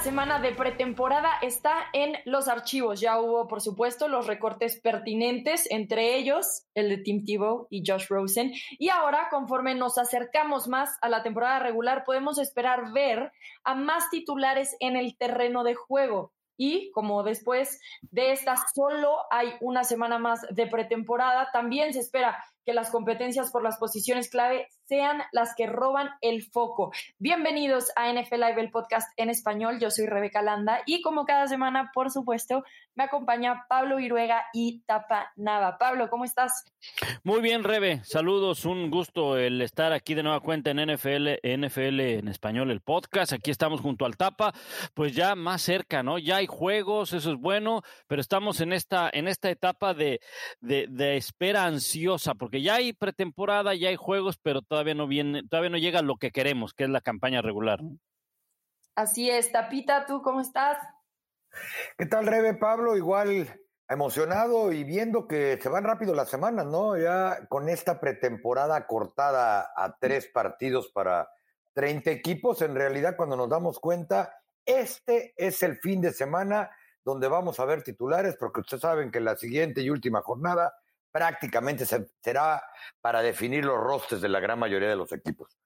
semana de pretemporada está en los archivos. Ya hubo, por supuesto, los recortes pertinentes, entre ellos el de Tim Tebow y Josh Rosen. Y ahora, conforme nos acercamos más a la temporada regular, podemos esperar ver a más titulares en el terreno de juego. Y como después de esta solo hay una semana más de pretemporada, también se espera que las competencias por las posiciones clave sean las que roban el foco. Bienvenidos a NFL Live, el podcast en español. Yo soy Rebeca Landa y como cada semana, por supuesto, me acompaña Pablo Viruega y Tapa Nava. Pablo, ¿cómo estás? Muy bien, Rebe. Saludos, un gusto el estar aquí de nueva cuenta en NFL, NFL en español, el podcast. Aquí estamos junto al Tapa, pues ya más cerca, ¿no? Ya hay juegos, eso es bueno, pero estamos en esta, en esta etapa de, de, de espera ansiosa, porque ya hay pretemporada, ya hay juegos, pero todavía no viene, todavía no llega lo que queremos, que es la campaña regular. Así es, Tapita, ¿tú cómo estás? ¿Qué tal, Rebe Pablo? Igual emocionado y viendo que se van rápido las semanas, ¿no? Ya con esta pretemporada cortada a tres partidos para 30 equipos, en realidad cuando nos damos cuenta, este es el fin de semana donde vamos a ver titulares, porque ustedes saben que la siguiente y última jornada prácticamente será para definir los rostes de la gran mayoría de los equipos.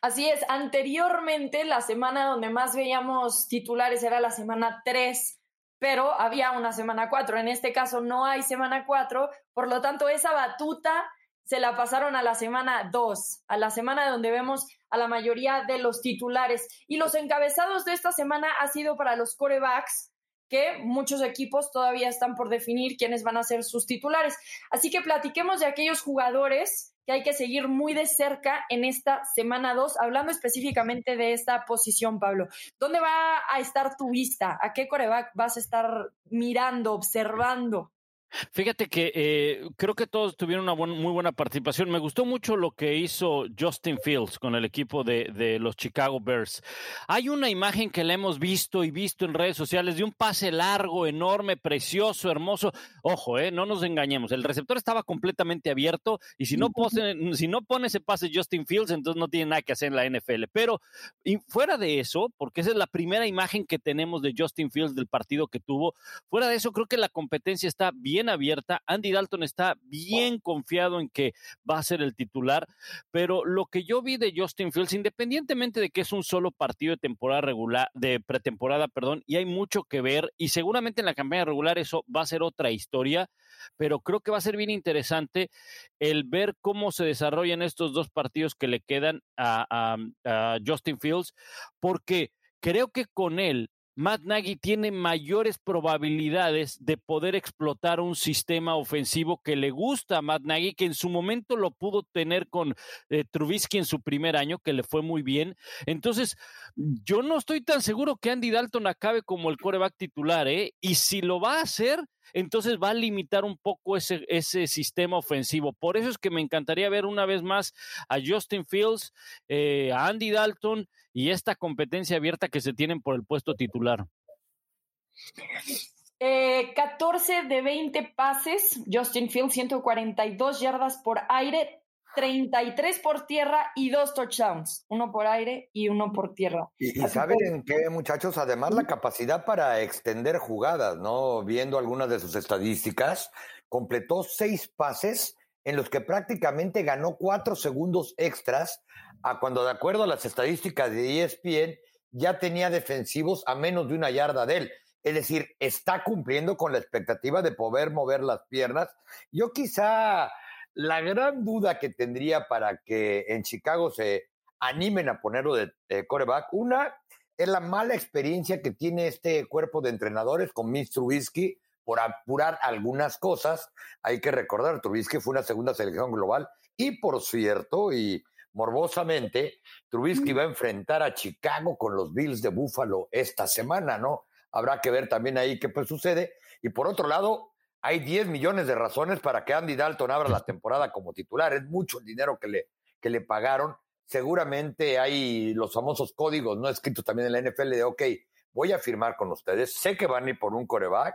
Así es, anteriormente la semana donde más veíamos titulares era la semana 3, pero había una semana 4. En este caso no hay semana 4, por lo tanto esa batuta se la pasaron a la semana 2, a la semana donde vemos a la mayoría de los titulares. Y los encabezados de esta semana ha sido para los corebacks, que muchos equipos todavía están por definir quiénes van a ser sus titulares. Así que platiquemos de aquellos jugadores que hay que seguir muy de cerca en esta semana 2, hablando específicamente de esta posición, Pablo. ¿Dónde va a estar tu vista? ¿A qué coreback vas a estar mirando, observando? Fíjate que eh, creo que todos tuvieron una muy buena participación. Me gustó mucho lo que hizo Justin Fields con el equipo de, de, los Chicago Bears. Hay una imagen que le hemos visto y visto en redes sociales de un pase largo, enorme, precioso, hermoso. Ojo, eh, no nos engañemos. El receptor estaba completamente abierto y si no, pose, si no pone ese pase Justin Fields, entonces no tiene nada que hacer en la NFL. Pero y fuera de eso, porque esa es la primera imagen que tenemos de Justin Fields del partido que tuvo, fuera de eso creo que la competencia está bien abierta. Andy Dalton está bien confiado en que va a ser el titular, pero lo que yo vi de Justin Fields, independientemente de que es un solo partido de temporada regular, de pretemporada, perdón, y hay mucho que ver, y seguramente en la campaña regular eso va a ser otra historia, pero creo que va a ser bien interesante el ver cómo se desarrollan estos dos partidos que le quedan a, a Justin Fields, porque creo que con él Matt Nagy tiene mayores probabilidades de poder explotar un sistema ofensivo que le gusta a Matt Nagy, que en su momento lo pudo tener con eh, Trubisky en su primer año, que le fue muy bien. Entonces, yo no estoy tan seguro que Andy Dalton acabe como el coreback titular, ¿eh? Y si lo va a hacer, entonces va a limitar un poco ese, sistema ofensivo. Por eso es que me encantaría ver una vez más a Justin Fields, eh, a Andy Dalton y esta competencia abierta que se tienen por el puesto titular. 14 eh, de 20 pases, Justin Fields, 142 yardas por aire, 33 por tierra y dos touchdowns, uno por aire y uno por tierra. Y, saben qué, muchachos, además la capacidad para extender jugadas, ¿no? Viendo algunas de sus estadísticas, completó seis pases en los que prácticamente ganó cuatro segundos extras, a cuando de acuerdo a las estadísticas de ESPN ya tenía defensivos a menos de una yarda de él. Es decir, está cumpliendo con la expectativa de poder mover las piernas. Yo quizá la gran duda que tendría para que en Chicago se animen a ponerlo de, coreback, una es la mala experiencia que tiene este cuerpo de entrenadores con Mitch Trubisky por apurar algunas cosas. Hay que recordar, Trubisky fue una segunda selección global y por cierto, y morbosamente, Trubisky va a enfrentar a Chicago con los Bills de Buffalo esta semana, ¿no? Habrá que ver también ahí qué pues sucede. Y por otro lado, hay 10 millones de razones para que Andy Dalton abra la temporada como titular. Es mucho el dinero que le, que le pagaron. Seguramente hay los famosos códigos no escritos también en la NFL de, ok, voy a firmar con ustedes. Sé que van a ir por un coreback,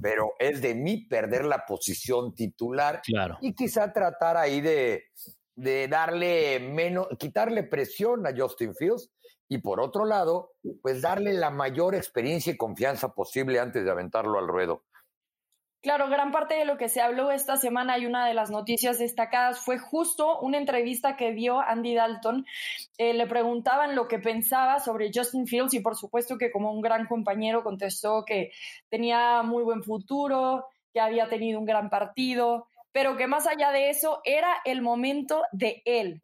pero es de mí perder la posición titular. Claro. Y quizá tratar ahí de, de darle menos, quitarle presión a Justin Fields y por otro lado, pues darle la mayor experiencia y confianza posible antes de aventarlo al ruedo. Claro, gran parte de lo que se habló esta semana y una de las noticias destacadas fue justo una entrevista que dio Andy Dalton. Eh, le preguntaban lo que pensaba sobre Justin Fields y por supuesto que como un gran compañero contestó que tenía muy buen futuro, que había tenido un gran partido, pero que más allá de eso era el momento de él.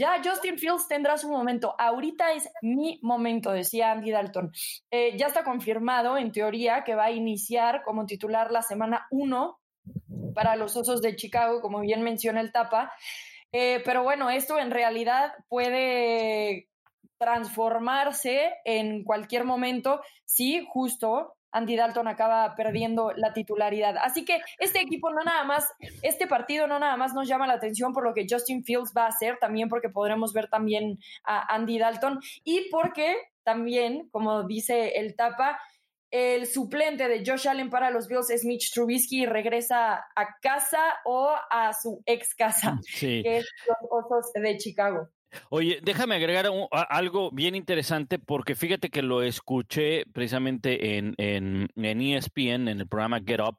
Ya Justin Fields tendrá su momento. Ahorita es mi momento, decía Andy Dalton. Eh, ya está confirmado, en teoría, que va a iniciar como titular la semana 1 para los Osos de Chicago, como bien menciona el Tapa. Eh, pero bueno, esto en realidad puede transformarse en cualquier momento si justo Andy Dalton acaba perdiendo la titularidad. Así que este equipo no nada más, este partido no nada más nos llama la atención por lo que Justin Fields va a hacer, también porque podremos ver también a Andy Dalton y porque también, como dice el tapa, el suplente de Josh Allen para los Bills es Mitch Trubisky y regresa a casa o a su ex casa, que es los Osos de Chicago. Oye, déjame agregar algo bien interesante porque fíjate que lo escuché precisamente en, en, en, ESPN, en el programa Get Up,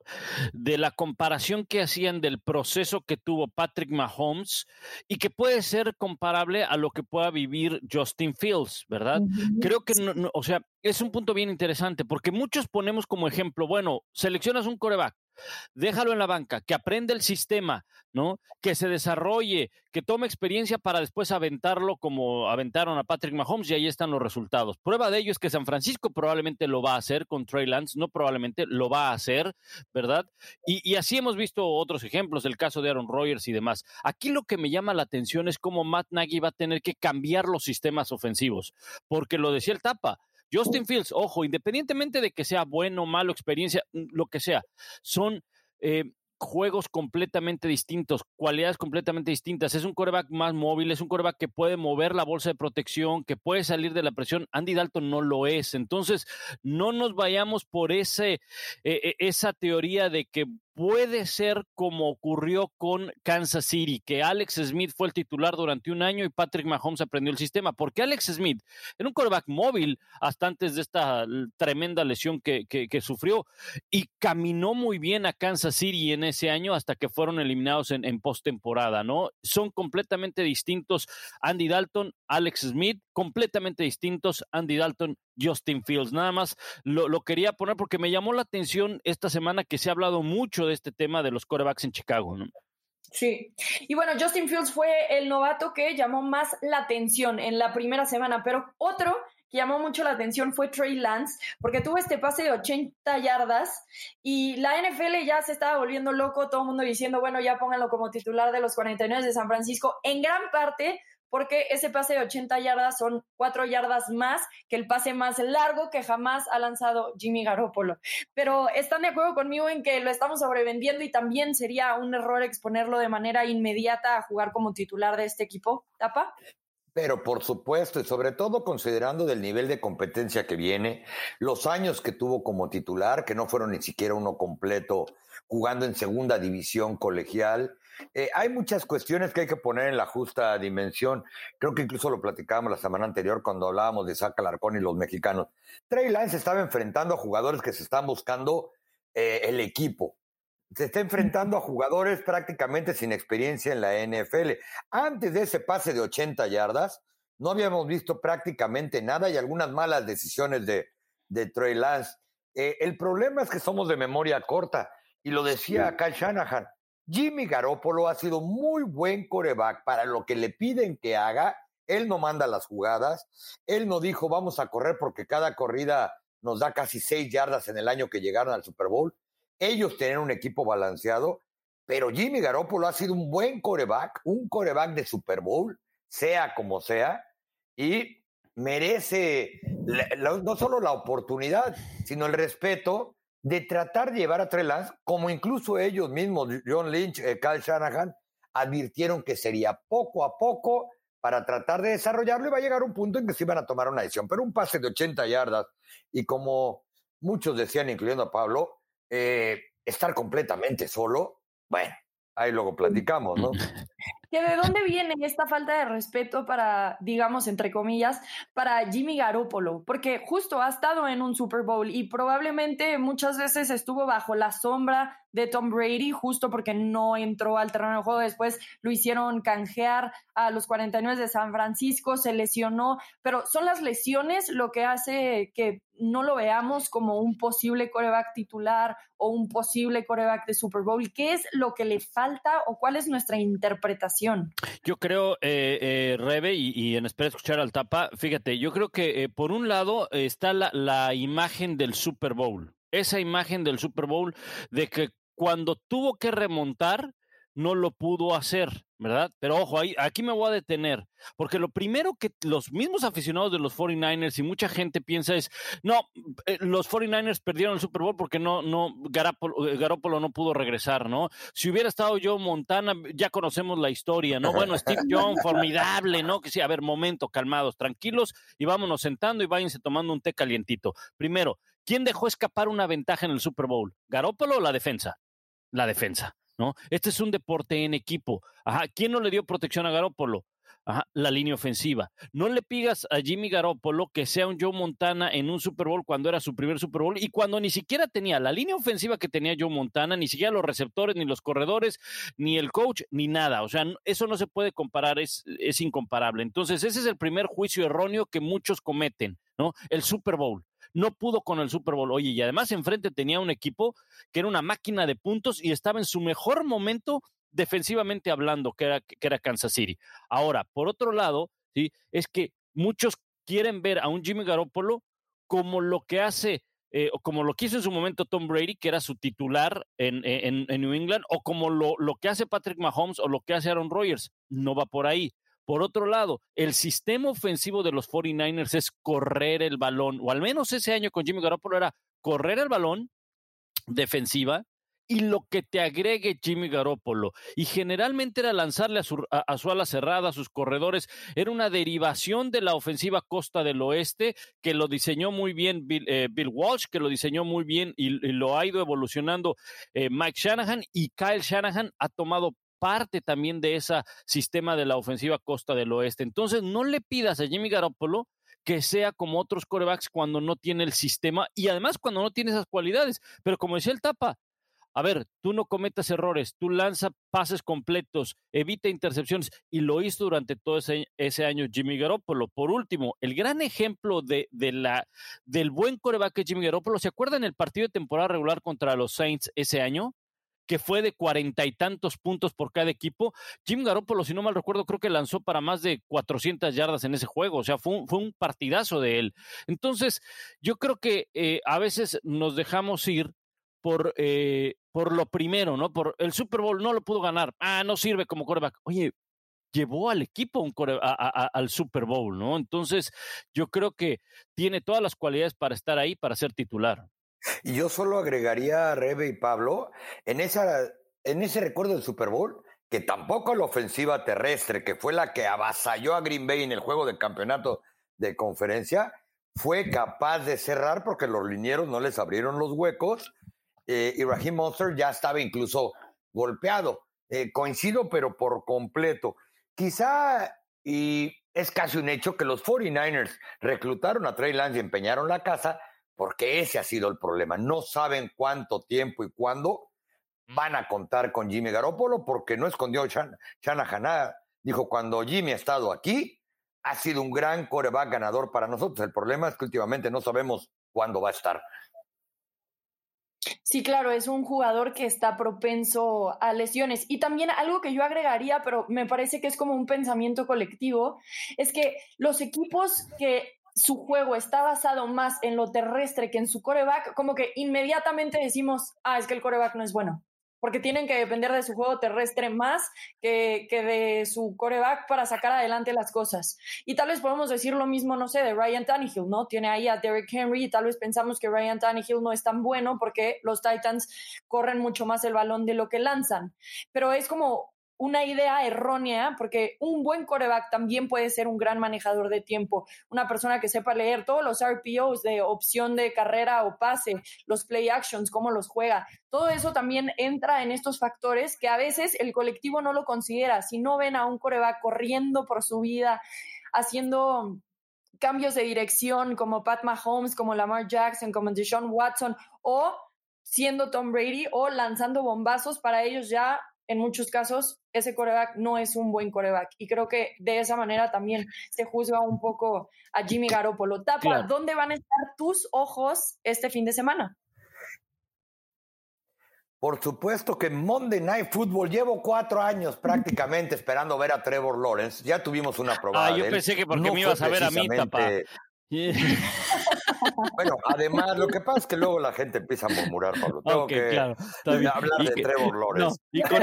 de la comparación que hacían del proceso que tuvo Patrick Mahomes y que puede ser comparable a lo que pueda vivir Justin Fields, ¿verdad? Creo que, no, o sea, es un punto bien interesante porque muchos ponemos como ejemplo, bueno, seleccionas un coreback, déjalo en la banca, que aprenda el sistema, ¿no? Que se desarrolle, que tome experiencia para después aventarlo como aventaron a Patrick Mahomes y ahí están los resultados. Prueba de ello es que San Francisco probablemente lo va a hacer con Trey Lance, no probablemente lo va a hacer, ¿verdad? Y, así hemos visto otros ejemplos, el caso de Aaron Rodgers y demás. Aquí lo que me llama la atención es cómo Matt Nagy va a tener que cambiar los sistemas ofensivos, porque lo decía el Tapa, Justin Fields, ojo, independientemente de que sea bueno, malo, experiencia, mm, lo que sea, son eh, juegos completamente distintos, cualidades completamente distintas. Es un coreback más móvil, es un coreback que puede mover la bolsa de protección, que puede salir de la presión. Andy Dalton no lo es. Entonces, no nos vayamos por ese, eh, eh, esa teoría de que puede ser como ocurrió con Kansas City, que Alex Smith fue el titular durante un año y Patrick Mahomes aprendió el sistema, porque Alex Smith era un quarterback móvil hasta antes de esta tremenda lesión que, sufrió y caminó muy bien a Kansas City en ese año hasta que fueron eliminados en, en postemporada, ¿no? Son completamente distintos Andy Dalton, Alex Smith, completamente distintos Andy Dalton, Justin Fields. Nada más lo, lo, quería poner porque me llamó la atención esta semana que se ha hablado mucho de este tema de los quarterbacks en Chicago. ¿no? Sí, y bueno, Justin Fields fue el novato que llamó más la atención en la primera semana, pero otro que llamó mucho la atención fue Trey Lance, porque tuvo este pase de 80 yardas y la NFL ya se estaba volviendo loco, todo el mundo diciendo, bueno, ya pónganlo como titular de los 49 de San Francisco, en gran parte porque ese pase de 80 yardas son cuatro yardas más que el pase más largo que jamás ha lanzado Jimmy Garoppolo. Pero están de acuerdo conmigo en que lo estamos sobrevendiendo y también sería un error exponerlo de manera inmediata a jugar como titular de este equipo. ¿Tapa? Pero por supuesto, y sobre todo considerando del nivel de competencia que viene, los años que tuvo como titular, que no fueron ni siquiera uno completo, jugando en segunda división colegial, eh, hay muchas cuestiones que hay que poner en la justa dimensión. Creo que incluso lo platicábamos la semana anterior cuando hablábamos de Saca Larcón y los mexicanos. Trey Lance estaba enfrentando a jugadores que se están buscando eh, el equipo. Se está enfrentando a jugadores prácticamente sin experiencia en la NFL. Antes de ese pase de 80 yardas, no habíamos visto prácticamente nada y algunas malas decisiones de, de Trey Lance. Eh, el problema es que somos de memoria corta, y lo decía Kyle Shanahan Jimmy Garoppolo ha sido muy buen coreback para lo que le piden que haga. Él no manda las jugadas. Él no dijo vamos a correr porque cada corrida nos da casi seis yardas en el año que llegaron al Super Bowl. Ellos tienen un equipo balanceado, pero Jimmy Garoppolo ha sido un buen coreback, un coreback de Super Bowl, sea como sea, y merece no solo la oportunidad, sino el respeto de tratar de llevar a Trey Lance, como incluso ellos mismos, John Lynch, eh, Kyle Shanahan, advirtieron que sería poco a poco para tratar de desarrollarlo y va a llegar un punto en que se iban a tomar una decisión. Pero un pase de 80 yardas y como muchos decían, incluyendo a Pablo, eh, estar completamente solo, bueno, ahí luego platicamos, ¿no? que de dónde viene esta falta de respeto para, digamos, entre comillas, para Jimmy Garoppolo, porque justo ha estado en un Super Bowl y probablemente muchas veces estuvo bajo la sombra de Tom Brady, justo porque no entró al terreno de juego. Después lo hicieron canjear a los 49 de San Francisco, se lesionó, pero son las lesiones lo que hace que no lo veamos como un posible coreback titular o un posible coreback de Super Bowl. ¿Qué es lo que le falta o cuál es nuestra interpretación? Yo creo, eh, eh Rebe, y, en espera escuchar al tapa, fíjate, yo creo que eh, por un lado está la imagen del Super Bowl esa imagen del Super Bowl de que cuando tuvo que remontar, no lo pudo hacer, ¿verdad? Pero ojo, ahí, aquí me voy a detener, porque lo primero que los mismos aficionados de los 49ers y mucha gente piensa es, no, eh, los 49ers perdieron el Super Bowl porque no, no, eh, Garoppolo, no pudo regresar, ¿no? Si hubiera estado yo Montana, ya conocemos la historia, ¿no? Bueno, Steve Young, formidable, ¿no? Que sí, a ver, momento, calmados, tranquilos, y vámonos sentando y váyanse tomando un té calientito. Primero, ¿quién dejó escapar una ventaja en el Super Bowl? ¿Garoppolo o la defensa? la defensa, ¿no? Este es un deporte en equipo. Ajá, ¿quién no le dio protección a Garópolo? Ajá, la línea ofensiva. No le pigas a Jimmy Garoppolo que sea un Joe Montana en un Super Bowl cuando era su primer Super Bowl y cuando ni siquiera tenía la línea ofensiva que tenía Joe Montana, ni siquiera los receptores, ni los corredores, ni el coach, ni nada. O sea, eso no se puede comparar, es, es incomparable. Entonces, ese es el primer juicio erróneo que muchos cometen, ¿no? El Super Bowl no pudo con el Super Bowl. Oye, y además enfrente tenía un equipo que era una máquina de puntos y estaba en su mejor momento defensivamente hablando, que era, que era Kansas City. Ahora, por otro lado, ¿sí? es que muchos quieren ver a un Jimmy Garoppolo como lo que hace eh, como lo que hizo en su momento Tom Brady, que era su titular en, en, en New England, o como lo, lo, que hace Patrick Mahomes o lo que hace Aaron Rodgers. No va por ahí. Por otro lado, el sistema ofensivo de los 49ers es correr el balón, o al menos ese año con Jimmy Garoppolo era correr el balón, defensiva, y lo que te agregue Jimmy Garoppolo. Y generalmente era lanzarle a su, a, su, ala cerrada, a sus corredores. Era una derivación de la ofensiva costa del oeste que lo diseñó muy bien Bill, eh, Bill Walsh, que lo diseñó muy bien y, lo ha ido evolucionando eh, Mike Shanahan. Y Kyle Shanahan ha tomado parte también de ese sistema de la ofensiva costa del oeste. Entonces, no le pidas a Jimmy Garoppolo que sea como otros corebacks cuando no tiene el sistema y además cuando no tiene esas cualidades. Pero como decía el Tapa, a ver, tú no cometas errores, tú lanza pases completos, evita intercepciones y lo hizo durante todo ese, ese año Jimmy Garoppolo. Por último, el gran ejemplo de, de la, del buen coreback que Jimmy Garoppolo, ¿se acuerdan el partido de temporada regular contra los Saints ese año? Que fue de cuarenta y tantos puntos por cada equipo. Jim Garoppolo, si no mal recuerdo, creo que lanzó para más de 400 yardas en ese juego. O sea, fue un, fue un partidazo de él. Entonces, yo creo que eh, a veces nos dejamos ir por, eh, por lo primero, ¿no? Por el Super Bowl no lo pudo ganar. Ah, no sirve como coreback. Oye, llevó al equipo al Super Bowl, ¿no? Entonces, yo creo que tiene todas las cualidades para estar ahí, para ser titular. Y yo solo agregaría a Rebe y Pablo en, esa, en ese recuerdo del Super Bowl, que tampoco la ofensiva terrestre, que fue la que avasalló a Green Bay en el juego del campeonato de conferencia, fue capaz de cerrar porque los linieros no les abrieron los huecos eh, y Raheem Monster ya estaba incluso golpeado. Eh, coincido, pero por completo. Quizá, y es casi un hecho, que los 49ers reclutaron a Trey Lance y empeñaron la casa porque ese ha sido el problema. No saben cuánto tiempo y cuándo van a contar con Jimmy Garoppolo, porque no escondió Shanahan. Dijo, cuando Jimmy ha estado aquí, ha sido un gran coreback ganador para nosotros. El problema es que últimamente no sabemos cuándo va a estar. Sí, claro, es un jugador que está propenso a lesiones. Y también algo que yo agregaría, pero me parece que es como un pensamiento colectivo, es que los equipos que su juego está basado más en lo terrestre que en su coreback, como que inmediatamente decimos, ah, es que el coreback no es bueno, porque tienen que depender de su juego terrestre más que, que de su coreback para sacar adelante las cosas. Y tal vez podemos decir lo mismo, no sé, de Ryan Tannehill, ¿no? Tiene ahí a Derrick Henry y tal vez pensamos que Ryan Tannehill no es tan bueno porque los Titans corren mucho más el balón de lo que lanzan. Pero es como una idea errónea, porque un buen coreback también puede ser un gran manejador de tiempo, una persona que sepa leer todos los RPOs de opción de carrera o pase, los play actions, cómo los juega. Todo eso también entra en estos factores que a veces el colectivo no lo considera. Si no ven a un coreback corriendo por su vida, haciendo cambios de dirección como Pat Mahomes, como Lamar Jackson, como Deshaun Watson, o siendo Tom Brady o lanzando bombazos, para ellos ya en muchos casos ese coreback no es un buen coreback. Y creo que de esa manera también se juzga un poco a Jimmy Garoppolo. Tapa, ¿dónde van a estar tus ojos este fin de semana? Por supuesto que Monday Night Football llevo cuatro años prácticamente esperando ver a Trevor Lawrence. Ya tuvimos una probada. Ah, yo pensé que porque me ibas a ver a mí, tapa. Bueno, además, lo que pasa es que luego la gente empieza a murmurar, Pablo. Tengo que hablar de Trevor Lawrence. y, con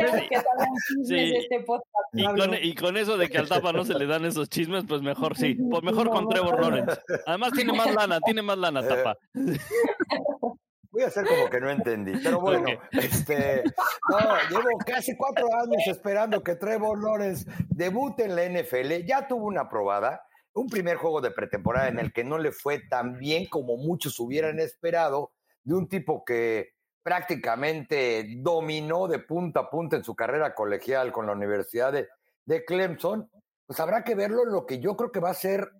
y, con, eso de que al tapa no se le dan esos chismes, pues mejor sí. Pues mejor con Trevor Lawrence. Además tiene más lana, tiene más lana, eh, tapa. Voy a hacer como que no entendí, pero bueno, este, no, llevo casi cuatro años esperando que Trevor Lawrence debute en la NFL. Ya tuvo una probada, un primer juego de pretemporada en el que no le fue tan bien como muchos hubieran esperado, de un tipo que prácticamente dominó de punta a punta en su carrera colegial con la Universidad de, de Clemson, pues habrá que verlo en lo que yo creo que va a ser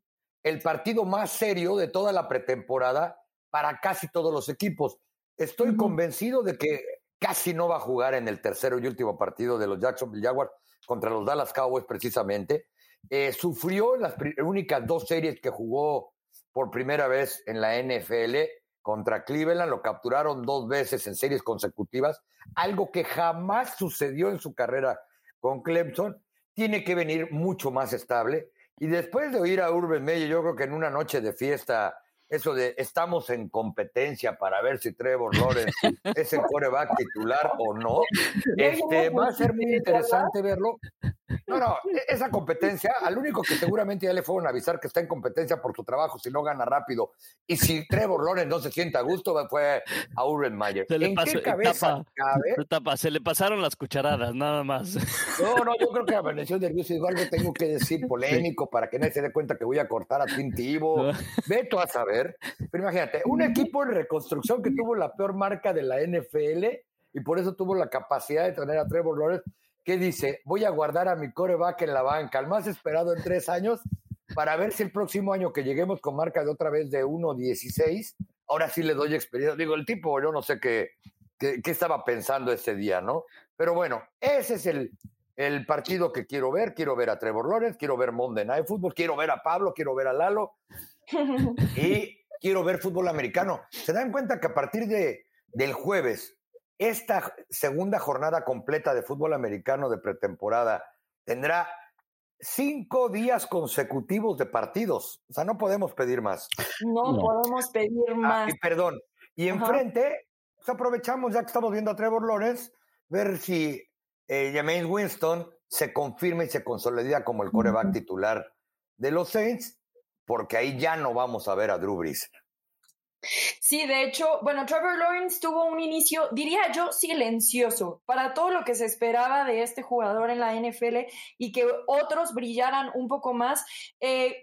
el partido más serio de toda la pretemporada para casi todos los equipos. Estoy convencido de que casi no va a jugar en el tercero y último partido de los Jacksonville Jaguars contra los Dallas Cowboys precisamente. Eh, sufrió las únicas dos series que jugó por primera vez en la NFL contra Cleveland, lo capturaron dos veces en series consecutivas, algo que jamás sucedió en su carrera con Clemson, tiene que venir mucho más estable. Y después de oír a Urban Meyer, yo creo que en una noche de fiesta eso de estamos en competencia para ver si Trevor Lawrence es el coreback titular o no. Este, va a ser muy interesante verlo. No, no, e-, esa competencia, al único que seguramente ya le fueron a avisar que está en competencia por su trabajo si no gana rápido. Y si Trevor Lawrence no se siente a gusto, fue a Urban Mayer. ¿En qué cabeza cabe? se le pasaron las cucharadas, nada más. No, no, yo creo que amaneció nervioso y dijo algo tengo que decir polémico para que nadie se dé cuenta que voy a cortar a Tintivo. Veto a saber pero imagínate, un equipo en reconstrucción que tuvo la peor marca de la NFL y por eso tuvo la capacidad de tener a Trevor Lawrence, que dice, voy a guardar a mi coreback en la banca, el más esperado en tres años, para ver si el próximo año que lleguemos con marca de otra vez de 1.16, ahora sí le doy experiencia. Digo, el tipo, yo no sé qué, qué, estaba pensando ese día, ¿no? Pero bueno, ese es el, el partido que quiero ver. Quiero ver a Trevor Lawrence, quiero ver Monday Night Football, quiero ver a Pablo, quiero ver a Lalo y quiero ver fútbol americano. ¿Se dan cuenta que a partir de, del jueves, esta segunda jornada completa de fútbol americano de pretemporada tendrá cinco días consecutivos de partidos? O sea, no podemos pedir más. No, podemos pedir ah, más. y perdón. Y enfrente, pues aprovechamos, ya que estamos viendo a Trevor Lawrence, ver si eh, James Winston se confirma y se consolida como el coreback titular de los Saints porque ahí ya no vamos a ver a Drew Brees. Sí, de hecho, bueno, Trevor Lawrence tuvo un inicio, diría yo, silencioso para todo lo que se esperaba de este jugador en la NFL y que otros brillaran un poco más. Eh,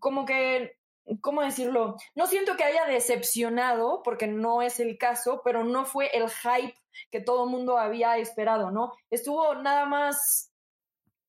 como que, ¿cómo decirlo? No siento que haya decepcionado, porque no es el caso, pero no fue el hype que todo el mundo había esperado, ¿no? Estuvo nada más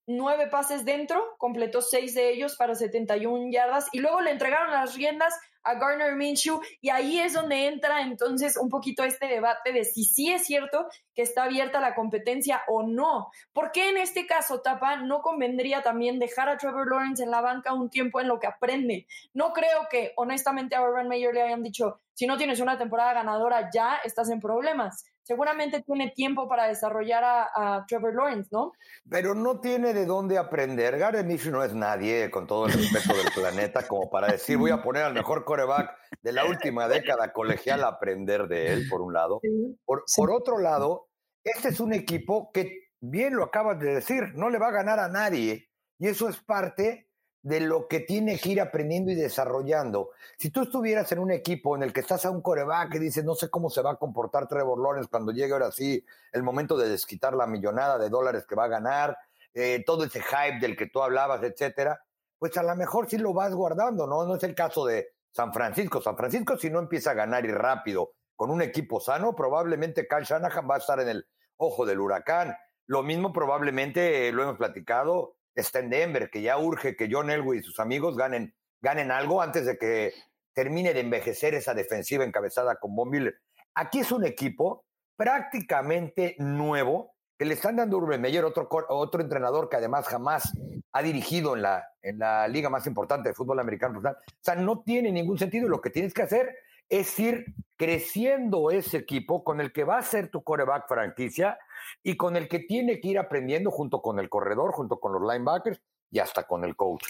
nueve pases dentro, completó seis de ellos para 71 yardas y luego le entregaron las riendas a Garner Minshew y ahí es donde entra entonces un poquito este debate de si sí es cierto que está abierta la competencia o no. ¿Por qué en este caso, Tapa, no convendría también dejar a Trevor Lawrence en la banca un tiempo en lo que aprende? No creo que honestamente a Urban Meyer le hayan dicho, si no tienes una temporada ganadora ya estás en problemas seguramente tiene tiempo para desarrollar a, Trevor Lawrence, ¿no? Pero no tiene de dónde aprender. Gary Minshew no es nadie, con todo el respeto del planeta, como para decir, voy a poner al mejor coreback de la última década colegial a aprender de él, por un lado. Por, por otro lado, este es un equipo que, bien lo acabas de decir, no le va a ganar a nadie. Y eso es parte de lo que tiene que ir aprendiendo y desarrollando. Si tú estuvieras en un equipo en el que estás a un coreback y dices, no sé cómo se va a comportar Trevor Lawrence cuando llegue ahora sí el momento de desquitar la millonada de dólares que va a ganar, eh, todo ese hype del que tú hablabas, etcétera, pues a lo mejor sí lo vas guardando, ¿no? No es el caso de San Francisco. San Francisco, si no empieza a ganar y rápido con un equipo sano, probablemente Kyle Shanahan va a estar en el ojo del huracán. Lo mismo probablemente, lo hemos platicado, está en Denver, que ya urge que John Elway y sus amigos ganen, ganen algo antes de que termine de envejecer esa defensiva encabezada con Von Miller. Aquí es un equipo prácticamente nuevo, que le están dando Urban Meyer, otro, otro entrenador que además jamás ha dirigido en la, en la liga más importante de fútbol americano. O sea, no tiene ningún sentido. Lo que tienes que hacer es ir creciendo ese equipo con el que va a ser tu coreback franquicia y con el que tiene que ir aprendiendo junto con el corredor, junto con los linebackers y hasta con el coach.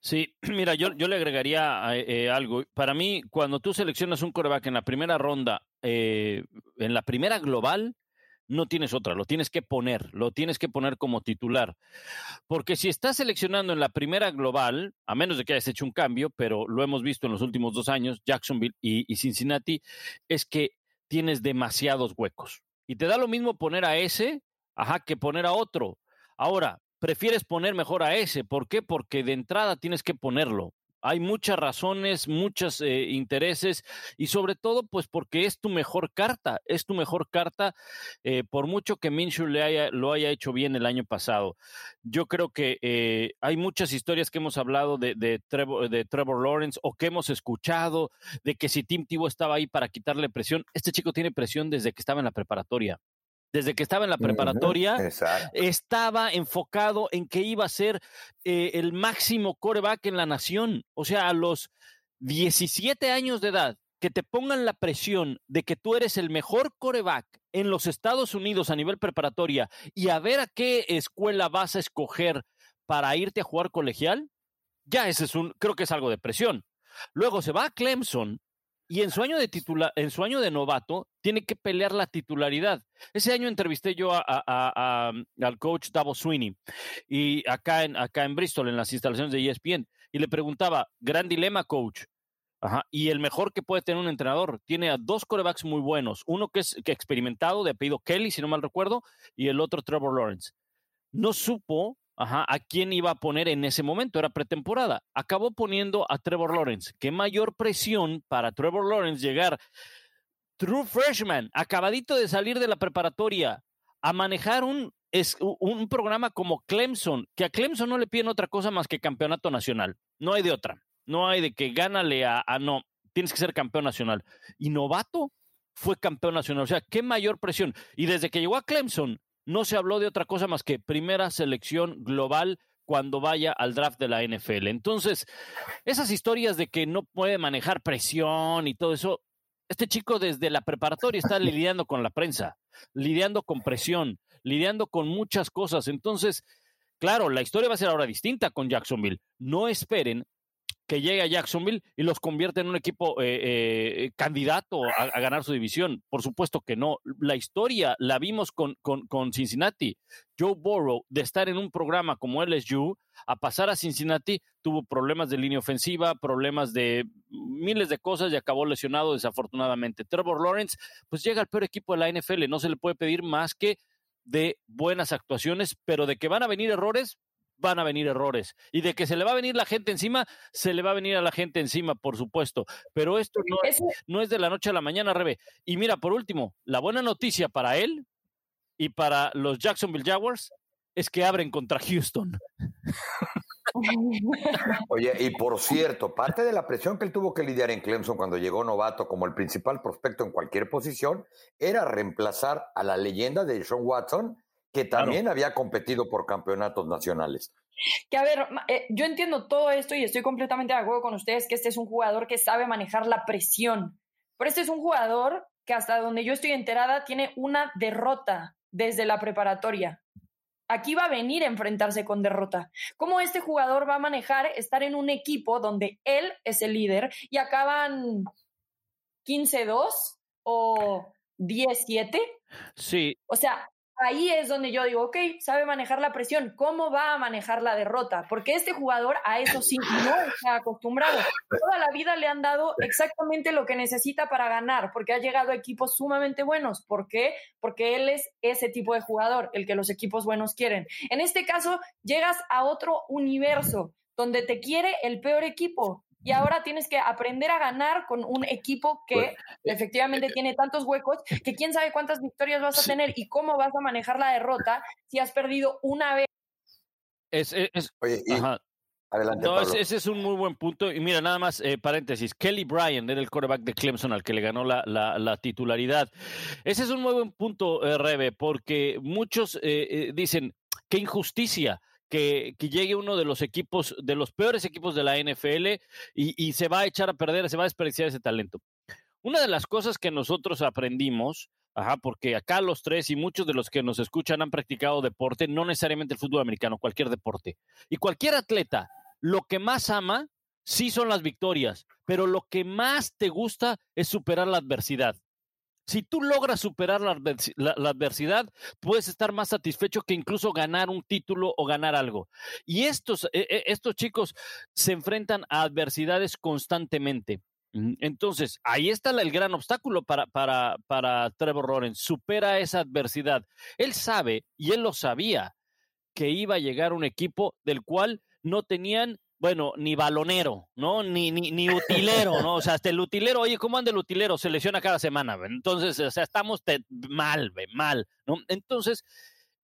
Sí, mira, yo, yo le agregaría eh, algo. Para mí, cuando tú seleccionas un coreback en la primera ronda, eh, en la primera global, no tienes otra, lo tienes que poner, lo tienes que poner como titular. Porque si estás seleccionando en la primera global, a menos de que hayas hecho un cambio, pero lo hemos visto en los últimos dos años, Jacksonville y, Cincinnati, es que tienes demasiados huecos. Y te da lo mismo poner a ese, ajá, que poner a otro. Ahora, prefieres poner mejor a ese. ¿Por qué? Porque de entrada tienes que ponerlo. Hay muchas razones, muchos eh, intereses y sobre todo, pues porque es tu mejor carta, es tu mejor carta, eh, por mucho que Minshew le haya, lo haya hecho bien el año pasado. Yo creo que eh, hay muchas historias que hemos hablado de, Trevor, de Trevor Lawrence o que hemos escuchado de que si Tim Tebow estaba ahí para quitarle presión, este chico tiene presión desde que estaba en la preparatoria desde que estaba en la preparatoria, estaba enfocado en que iba a ser eh, el máximo coreback en la nación. O sea, a los 17 años de edad, que te pongan la presión de que tú eres el mejor coreback en los Estados Unidos a nivel preparatoria y a ver a qué escuela vas a escoger para irte a jugar colegial, ya ese es un, creo que es algo de presión. Luego se va a Clemson y en su año de titular, en su año de novato, tiene que pelear la titularidad. Ese año entrevisté yo al coach Davo Sweeney y acá en, acá en Bristol, en las instalaciones de ESPN, y le preguntaba, gran dilema, coach. Ajá. Y el mejor que puede tener un entrenador. Tiene a dos corebacks muy buenos. Uno que es experimentado, de apellido Kelly, si no mal recuerdo, y el otro Trevor Lawrence. No supo Ajá, ¿a quién iba a poner en ese momento? Era pretemporada. Acabó poniendo a Trevor Lawrence. Qué mayor presión para Trevor Lawrence llegar, true freshman, acabadito de salir de la preparatoria, a manejar un, un programa como Clemson, que a Clemson no le piden otra cosa más que campeonato nacional. No hay de otra. No hay de que gánale a, a no, tienes que ser campeón nacional. Y novato fue campeón nacional. O sea, qué mayor presión. Y desde que llegó a Clemson, no se habló de otra cosa más que primera selección global cuando vaya al draft de la NFL. Entonces, esas historias de que no puede manejar presión y todo eso, este chico desde la preparatoria está lidiando con la prensa, lidiando con presión, lidiando con muchas cosas. Entonces, claro, la historia va a ser ahora distinta con Jacksonville. No esperen que llegue a Jacksonville y los convierte en un equipo eh, eh, candidato a, ganar su división. Por supuesto que no. La historia la vimos con, con, Cincinnati. Joe Burrow, de estar en un programa como LSU, a pasar a Cincinnati, tuvo problemas de línea ofensiva, problemas de miles de cosas y acabó lesionado desafortunadamente. Trevor Lawrence, pues llega al peor equipo de la NFL. No se le puede pedir más que de buenas actuaciones, pero de que van a venir errores, van a venir errores. Y de que se le va a venir la gente encima, se le va a venir a la gente encima, por supuesto. Pero esto no, es, no es de la noche a la mañana, Rebe. Y mira, por último, la buena noticia para él y para los Jacksonville Jaguars es que abren contra Houston. Oye, y por cierto, parte de la presión que él tuvo que lidiar en Clemson cuando llegó novato como el principal prospecto en cualquier posición era reemplazar a la leyenda de Sean Watson que también había competido por campeonatos nacionales. Que a ver, eh, yo entiendo todo esto y estoy completamente de acuerdo con ustedes que este es un jugador que sabe manejar la presión, pero este es un jugador que hasta donde yo estoy enterada tiene una derrota desde la preparatoria. Aquí va a venir a enfrentarse con derrota. ¿Cómo este jugador va a manejar estar en un equipo donde él es el líder y acaban 15-2 o 10-7? Sí. O sea, ahí es donde yo digo, ok, sabe manejar la presión, ¿cómo va a manejar la derrota? Porque este jugador a eso sí no está acostumbrado. Toda la vida le han dado exactamente lo que necesita para ganar, porque ha llegado a equipos sumamente buenos. ¿Por qué? Porque él es ese tipo de jugador, el que los equipos buenos quieren. En este caso, llegas a otro universo donde te quiere el peor equipo y ahora tienes que aprender a ganar con un equipo que pues, efectivamente tiene tantos huecos que quién sabe cuántas victorias vas a tener y cómo vas a manejar la derrota si has perdido una vez. Es, Adelante, no, ese, es un muy buen punto. Y mira, nada más, eh, paréntesis, Kelly Bryan era el quarterback de Clemson al que le ganó la, la, titularidad. Ese es un muy buen punto, eh, Rebe, porque muchos eh, dicen, qué injusticia que, llegue uno de los equipos, de los peores equipos de la NFL y, se va a echar a perder, se va a desperdiciar ese talento. Una de las cosas que nosotros aprendimos, ajá, porque acá los tres y muchos de los que nos escuchan han practicado deporte, no necesariamente el fútbol americano, cualquier deporte. Y cualquier atleta, lo que más ama, sí son las victorias, pero lo que más te gusta es superar la adversidad. Si tú logras superar la, adversidad, puedes estar más satisfecho que incluso ganar un título o ganar algo. Y estos, e, e, estos chicos se enfrentan a adversidades constantemente. Entonces, ahí está el gran obstáculo para, para, para Trevor Lawrence. Supera esa adversidad. Él sabe, y él lo sabía, que iba a llegar un equipo del cual no tenían bueno, ni balonero, ¿no? Ni, ni, ni utilero, ¿no? O sea, hasta el utilero, oye, ¿cómo anda el utilero? Se lesiona cada semana, Entonces, o sea, estamos mal, mal, ¿no? Entonces,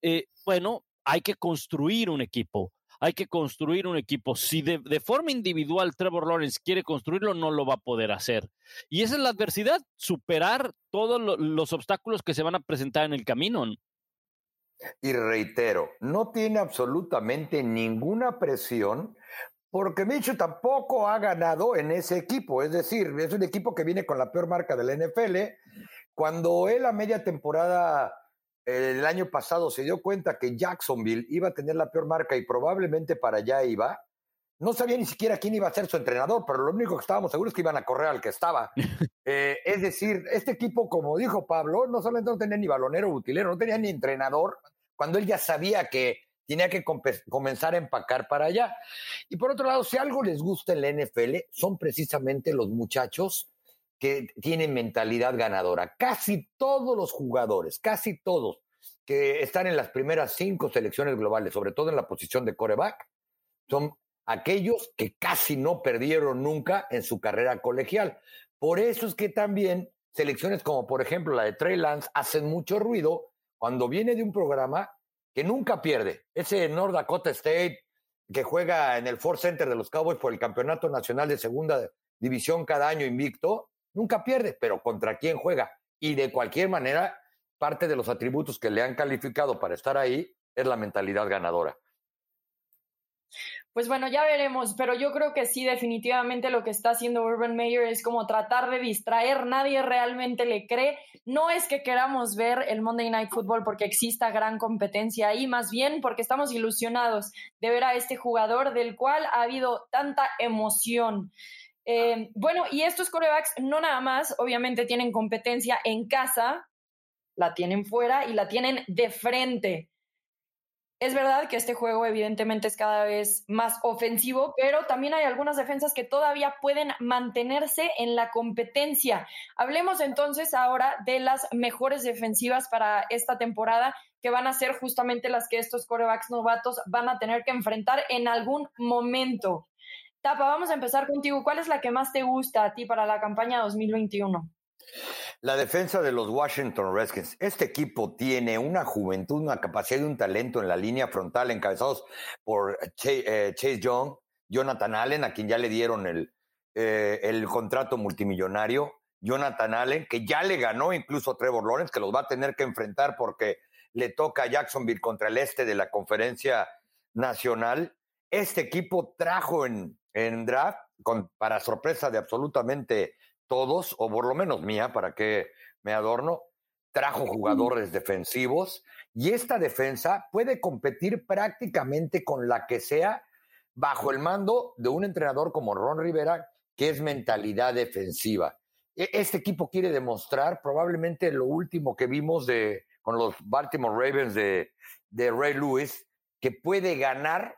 eh, bueno, hay que construir un equipo. Hay que construir un equipo. Si de, forma individual Trevor Lawrence quiere construirlo, no lo va a poder hacer. Y esa es la adversidad, superar todos los obstáculos que se van a presentar en el camino. Y reitero, no tiene absolutamente ninguna presión porque Micho tampoco ha ganado en ese equipo, es decir, es un equipo que viene con la peor marca del NFL. Cuando él a media temporada el año pasado se dio cuenta que Jacksonville iba a tener la peor marca y probablemente para allá iba, no sabía ni siquiera quién iba a ser su entrenador, pero lo único que estábamos seguros es que iban a correr al que estaba. Eh, es decir, este equipo, como dijo Pablo, no solamente no tenía ni balonero utilero, no tenía ni entrenador, cuando él ya sabía que tenía que comenzar a empacar para allá. Y por otro lado, si algo les gusta en la NFL, son precisamente los muchachos que tienen mentalidad ganadora. Casi todos los jugadores, casi todos que están en las primeras cinco selecciones globales, sobre todo en la posición de coreback, son aquellos que casi no perdieron nunca en su carrera colegial. Por eso es que también selecciones como por ejemplo la de Trey Lance hacen mucho ruido cuando viene de un programa que nunca pierde. Ese North Dakota State que juega en el Ford Center de los Cowboys por el Campeonato Nacional de Segunda División cada año invicto, nunca pierde, pero ¿contra quién juega? Y de cualquier manera, parte de los atributos que le han calificado para estar ahí es la mentalidad ganadora pues bueno, ya veremos, pero yo creo que sí, definitivamente lo que está haciendo Urban Meyer es como tratar de distraer, nadie realmente le cree. No es que queramos ver el Monday Night Football porque exista gran competencia ahí, más bien porque estamos ilusionados de ver a este jugador del cual ha habido tanta emoción. Eh, bueno, y estos corebacks no nada más, obviamente tienen competencia en casa, la tienen fuera y la tienen de frente. Es verdad que este juego evidentemente es cada vez más ofensivo, pero también hay algunas defensas que todavía pueden mantenerse en la competencia. Hablemos entonces ahora de las mejores defensivas para esta temporada, que van a ser justamente las que estos corebacks novatos van a tener que enfrentar en algún momento. Tapa, vamos a empezar contigo. ¿Cuál es la que más te gusta a ti para la campaña 2021? La defensa de los Washington Redskins. Este equipo tiene una juventud, una capacidad y un talento en la línea frontal, encabezados por eh, Chase, Young, Jonathan Allen, a quien ya le dieron el, eh, el contrato multimillonario. Jonathan Allen, que ya le ganó incluso a Trevor Lawrence, que los va a tener que enfrentar porque le toca a Jacksonville contra el este de la conferencia nacional. Este equipo trajo en, en draft, con, para sorpresa de absolutamente todos, o por lo menos mía, para que me adorno, trajo jugadores defensivos y esta defensa puede competir prácticamente con la que sea bajo el mando de un entrenador como Ron Rivera, que es mentalidad defensiva. E, este equipo quiere demostrar probablemente lo último que vimos de con los Baltimore Ravens de, de Ray Lewis, que puede ganar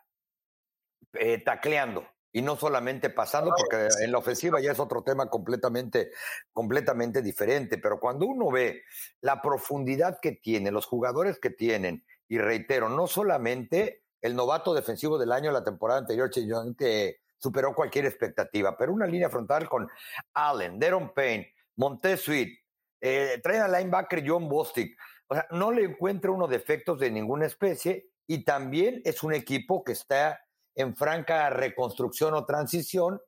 eh, tacleando y no solamente pasando, porque en la ofensiva ya es otro tema completamente, completamente diferente. Pero cuando uno ve la profundidad que tiene, los jugadores que tienen, y reitero, no solamente el novato defensivo del año la temporada anterior, que superó cualquier expectativa, pero una línea frontal con Allen, Deron Payne, Montez Sweet, eh, traen al linebacker John Bostic. O sea, no le encuentra unos defectos de ninguna especie y también es un equipo que está en franca reconstrucción o transición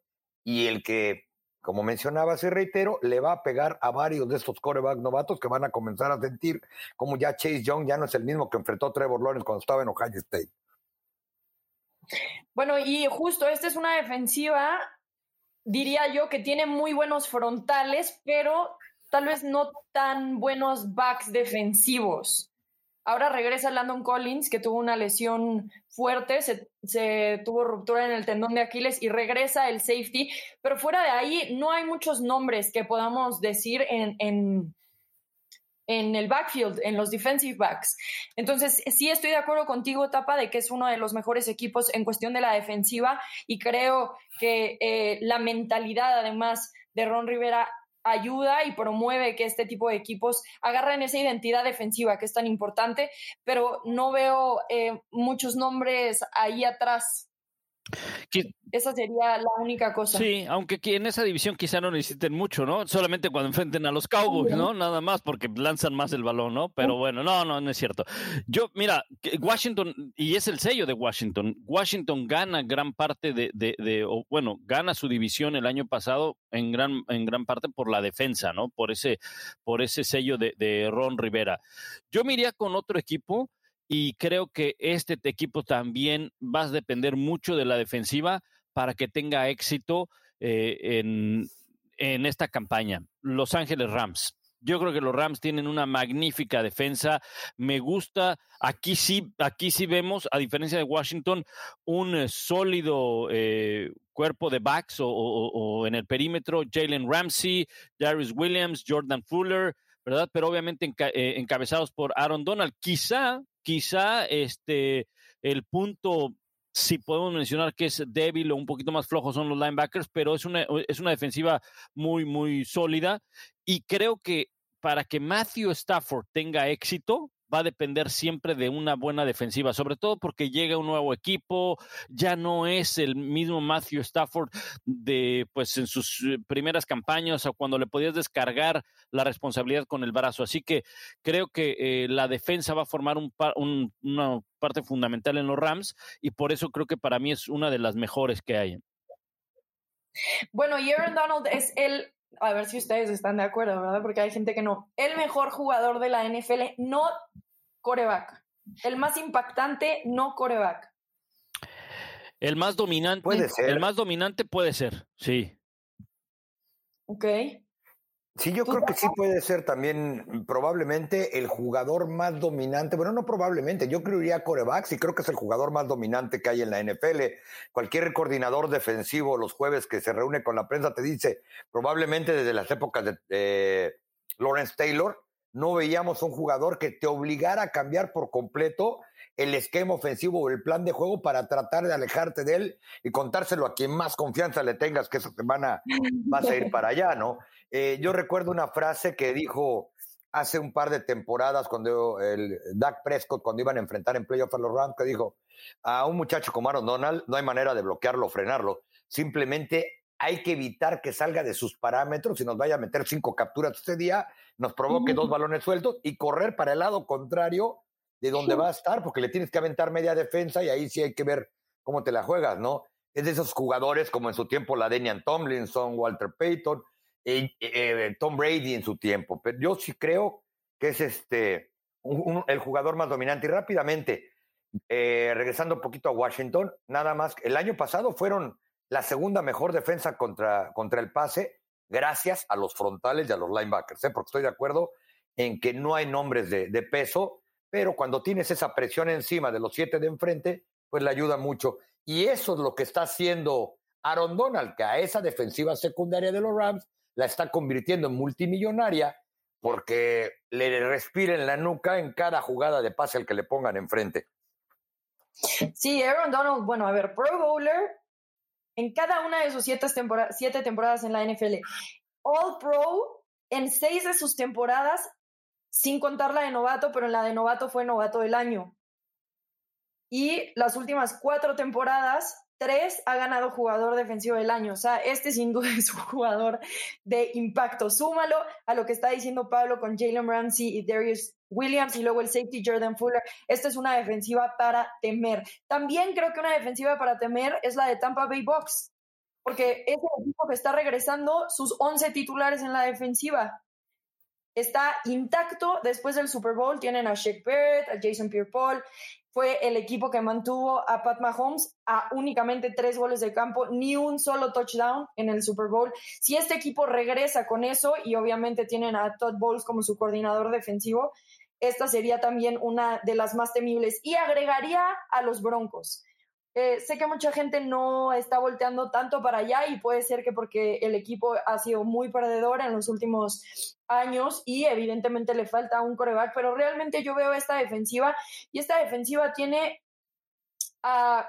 y el que, como mencionaba, se reitero, le va a pegar a varios de estos coreback novatos que van a comenzar a sentir como ya Chase Young ya no es el mismo que enfrentó Trevor Lawrence cuando estaba en Ohio State. Bueno, y justo esta es una defensiva, diría yo, que tiene muy buenos frontales, pero tal vez no tan buenos backs defensivos. Ahora regresa Landon Collins, que tuvo una lesión fuerte, se, tuvo ruptura en el tendón de Aquiles y regresa el safety, pero fuera de ahí no hay muchos nombres que podamos decir en, en, en el backfield, en los defensive backs. Entonces, sí estoy de acuerdo contigo, Tapa, de que es uno de los mejores equipos en cuestión de la defensiva y creo que eh, la mentalidad, además, de Ron Rivera ayuda y promueve que este tipo de equipos agarren esa identidad defensiva que es tan importante, pero no veo eh, muchos nombres ahí atrás. Esa sería la única cosa. Sí, aunque en esa división quizá no necesiten mucho, ¿no? Solamente cuando enfrenten a los Cowboys, ¿no? Nada más porque lanzan más el balón, ¿no? Pero bueno, no, no, no es cierto. Yo, mira, Washington, y es el sello de Washington, Washington gana gran parte de, de, o, bueno, gana su división el año pasado en gran, en gran parte por la defensa, ¿no? Por ese, por ese sello de, de Ron Rivera. Yo me iría con otro equipo y creo que este equipo también va a depender mucho de la defensiva para que tenga éxito eh, en, en esta campaña. Los Ángeles Rams. Yo creo que los Rams tienen una magnífica defensa. Me gusta. Aquí sí, aquí sí vemos, a diferencia de Washington, un eh, sólido eh, cuerpo de backs o, en el perímetro. Jalen Ramsey, Darius Williams, Jordan Fuller, ¿verdad? Pero obviamente encabezados por Aaron Donald. Quizá, quizá este el punto si podemos mencionar que es débil o un poquito más flojo son los linebackers, pero es una, es una defensiva muy, muy sólida. Y creo que para que Matthew Stafford tenga éxito, va a depender siempre de una buena defensiva, sobre todo porque llega un nuevo equipo, ya no es el mismo Matthew Stafford de pues en sus eh, primeras campañas o cuando le podías descargar la responsabilidad con el brazo. Así que creo que eh, la defensa va a formar un, una parte fundamental en los Rams y por eso creo que para mí es una de las mejores que hay. Bueno, Aaron Donald es el a ver si ustedes están de acuerdo, ¿verdad? Porque hay gente que no. El mejor jugador de la NFL, no coreback. El más impactante, no coreback. El más dominante. Puede ser. El más dominante puede ser, sí. Ok. Sí, yo creo que sí puede ser también probablemente el jugador más dominante. Bueno, no probablemente, yo creería corebacks y creo que es el jugador más dominante que hay en la NFL. Cualquier coordinador defensivo los jueves que se reúne con la prensa te dice, probablemente desde las épocas de Lawrence Taylor, no veíamos un jugador que te obligara a cambiar por completo el esquema ofensivo o el plan de juego para tratar de alejarte de él y contárselo a quien más confianza le tengas que esa semana vas a ir para allá, ¿no? Eh, yo recuerdo una frase que dijo hace un par de temporadas cuando el Dak Prescott, cuando iban a enfrentar en playoff a los Rams, que dijo, a un muchacho como Aaron Donald no hay manera de bloquearlo o frenarlo, simplemente hay que evitar que salga de sus parámetros y nos vaya a meter cinco capturas este día, nos provoque dos balones sueltos y correr para el lado contrario de donde va a estar, porque le tienes que aventar media defensa y ahí sí hay que ver cómo te la juegas, ¿no? Es de esos jugadores como en su tiempo la Denian Tomlinson, Walter Payton, eh, Tom Brady en su tiempo. Pero yo sí creo que es este el jugador más dominante. Y rápidamente, eh, regresando un poquito a Washington, nada más, el año pasado fueron la segunda mejor defensa contra, contra el pase, gracias a los frontales y a los linebackers, ¿eh? porque estoy de acuerdo en que no hay nombres de, de peso, pero cuando tienes esa presión encima de los siete de enfrente, pues le ayuda mucho. Y eso es lo que está haciendo Aaron Donald, que a esa defensiva secundaria de los Rams la está convirtiendo en multimillonaria porque le respiren la nuca en cada jugada de pase al que le pongan enfrente. Sí, Aaron Donald, bueno, a ver, Pro Bowler en cada una de sus siete, siete temporadas en la NFL. All Pro en seis de sus temporadas, sin contar la de novato, pero en la de novato fue novato del año. Y las últimas cuatro temporadas tres ha ganado jugador defensivo del año. O sea, este sin duda es un jugador de impacto. Súmalo a lo que está diciendo Pablo con Jalen Ramsey y Darius Williams y luego el safety Jordan Fuller. Esta es una defensiva para temer. También creo que una defensiva para temer es la de Tampa Bay Bucks, porque es el equipo que está regresando sus 11 titulares en la defensiva. Está intacto después del Super Bowl. Tienen a Shaq Barrett, a Jason Pierre-Paul fue el equipo que mantuvo a Pat Mahomes a únicamente tres goles de campo, ni un solo touchdown en el Super Bowl. Si este equipo regresa con eso y obviamente tienen a Todd Bowles como su coordinador defensivo, esta sería también una de las más temibles y agregaría a los Broncos. Eh, sé que mucha gente no está volteando tanto para allá y puede ser que porque el equipo ha sido muy perdedor en los últimos años y evidentemente le falta un coreback, pero realmente yo veo esta defensiva y esta defensiva tiene uh,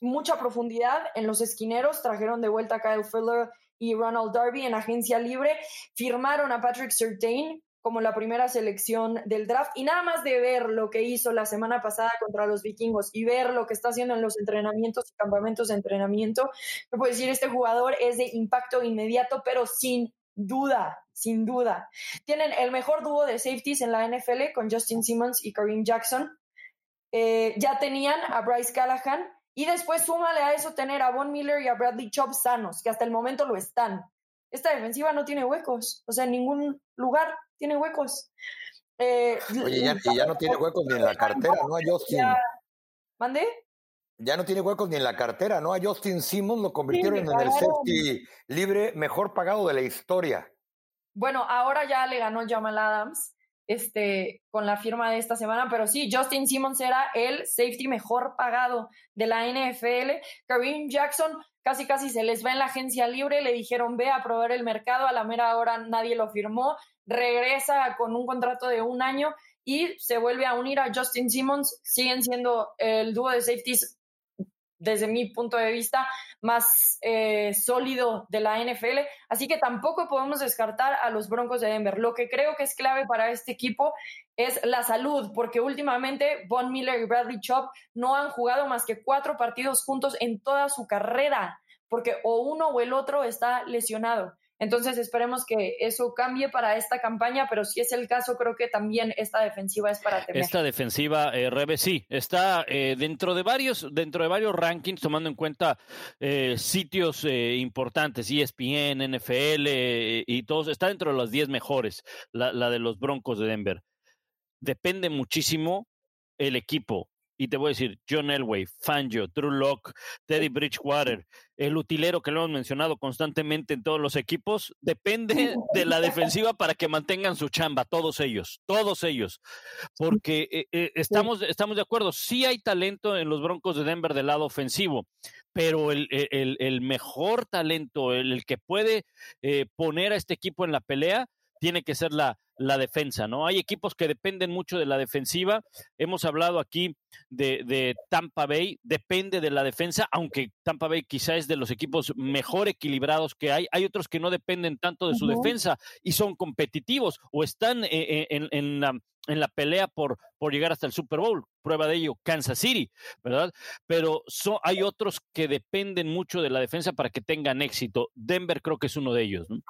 mucha profundidad en los esquineros. Trajeron de vuelta a Kyle Fuller y Ronald Darby en agencia libre. Firmaron a Patrick Surtain, como la primera selección del draft. Y nada más de ver lo que hizo la semana pasada contra los vikingos y ver lo que está haciendo en los entrenamientos y campamentos de entrenamiento, me puedo decir, este jugador es de impacto inmediato, pero sin duda, sin duda. Tienen el mejor dúo de safeties en la NFL con Justin Simmons y Kareem Jackson. Eh, ya tenían a Bryce Callahan y después súmale a eso tener a Von Miller y a Bradley Chubb sanos, que hasta el momento lo están. Esta defensiva no tiene huecos, o sea, en ningún lugar tiene huecos. Eh, Oye, ya, y ya no tiene huecos ni en la cartera, ¿no? A Justin. ¿Mande? Ya no tiene huecos ni en la cartera, ¿no? A Justin Simmons lo convirtieron en el safety libre mejor pagado de la historia. Bueno, ahora ya le ganó Jamal Adams este, con la firma de esta semana, pero sí, Justin Simmons era el safety mejor pagado de la NFL. Kareem Jackson casi casi se les va en la agencia libre, le dijeron ve a probar el mercado, a la mera hora nadie lo firmó, regresa con un contrato de un año y se vuelve a unir a Justin Simmons, siguen siendo el dúo de safeties desde mi punto de vista, más eh, sólido de la NFL. Así que tampoco podemos descartar a los Broncos de Denver. Lo que creo que es clave para este equipo es la salud, porque últimamente Von Miller y Bradley Chubb no han jugado más que cuatro partidos juntos en toda su carrera, porque o uno o el otro está lesionado. Entonces esperemos que eso cambie para esta campaña, pero si es el caso, creo que también esta defensiva es para temer. Esta defensiva, eh, Rebe, sí, está eh, dentro de varios, dentro de varios rankings, tomando en cuenta eh, sitios eh, importantes, ESPN, NFL y todos, está dentro de las 10 mejores, la, la de los Broncos de Denver. Depende muchísimo el equipo y te voy a decir, John Elway, Fangio, Drew Locke, Teddy Bridgewater, el utilero que lo hemos mencionado constantemente en todos los equipos, depende de la defensiva para que mantengan su chamba, todos ellos, todos ellos. Porque eh, eh, estamos, estamos de acuerdo, sí hay talento en los Broncos de Denver del lado ofensivo, pero el, el, mejor talento, el, que puede eh, poner a este equipo en la pelea, tiene que ser la, la defensa, ¿no? Hay equipos que dependen mucho de la defensiva. Hemos hablado aquí de, Tampa Bay, depende de la defensa, aunque Tampa Bay quizá es de los equipos mejor equilibrados que hay. Hay otros que no dependen tanto de su defensa y son competitivos o están eh, eh, en, la, en la pelea por, por llegar hasta el Super Bowl. Prueba de ello, Kansas City, ¿verdad? Pero hay otros que dependen mucho de la defensa para que tengan éxito. Denver creo que es uno de ellos, ¿no?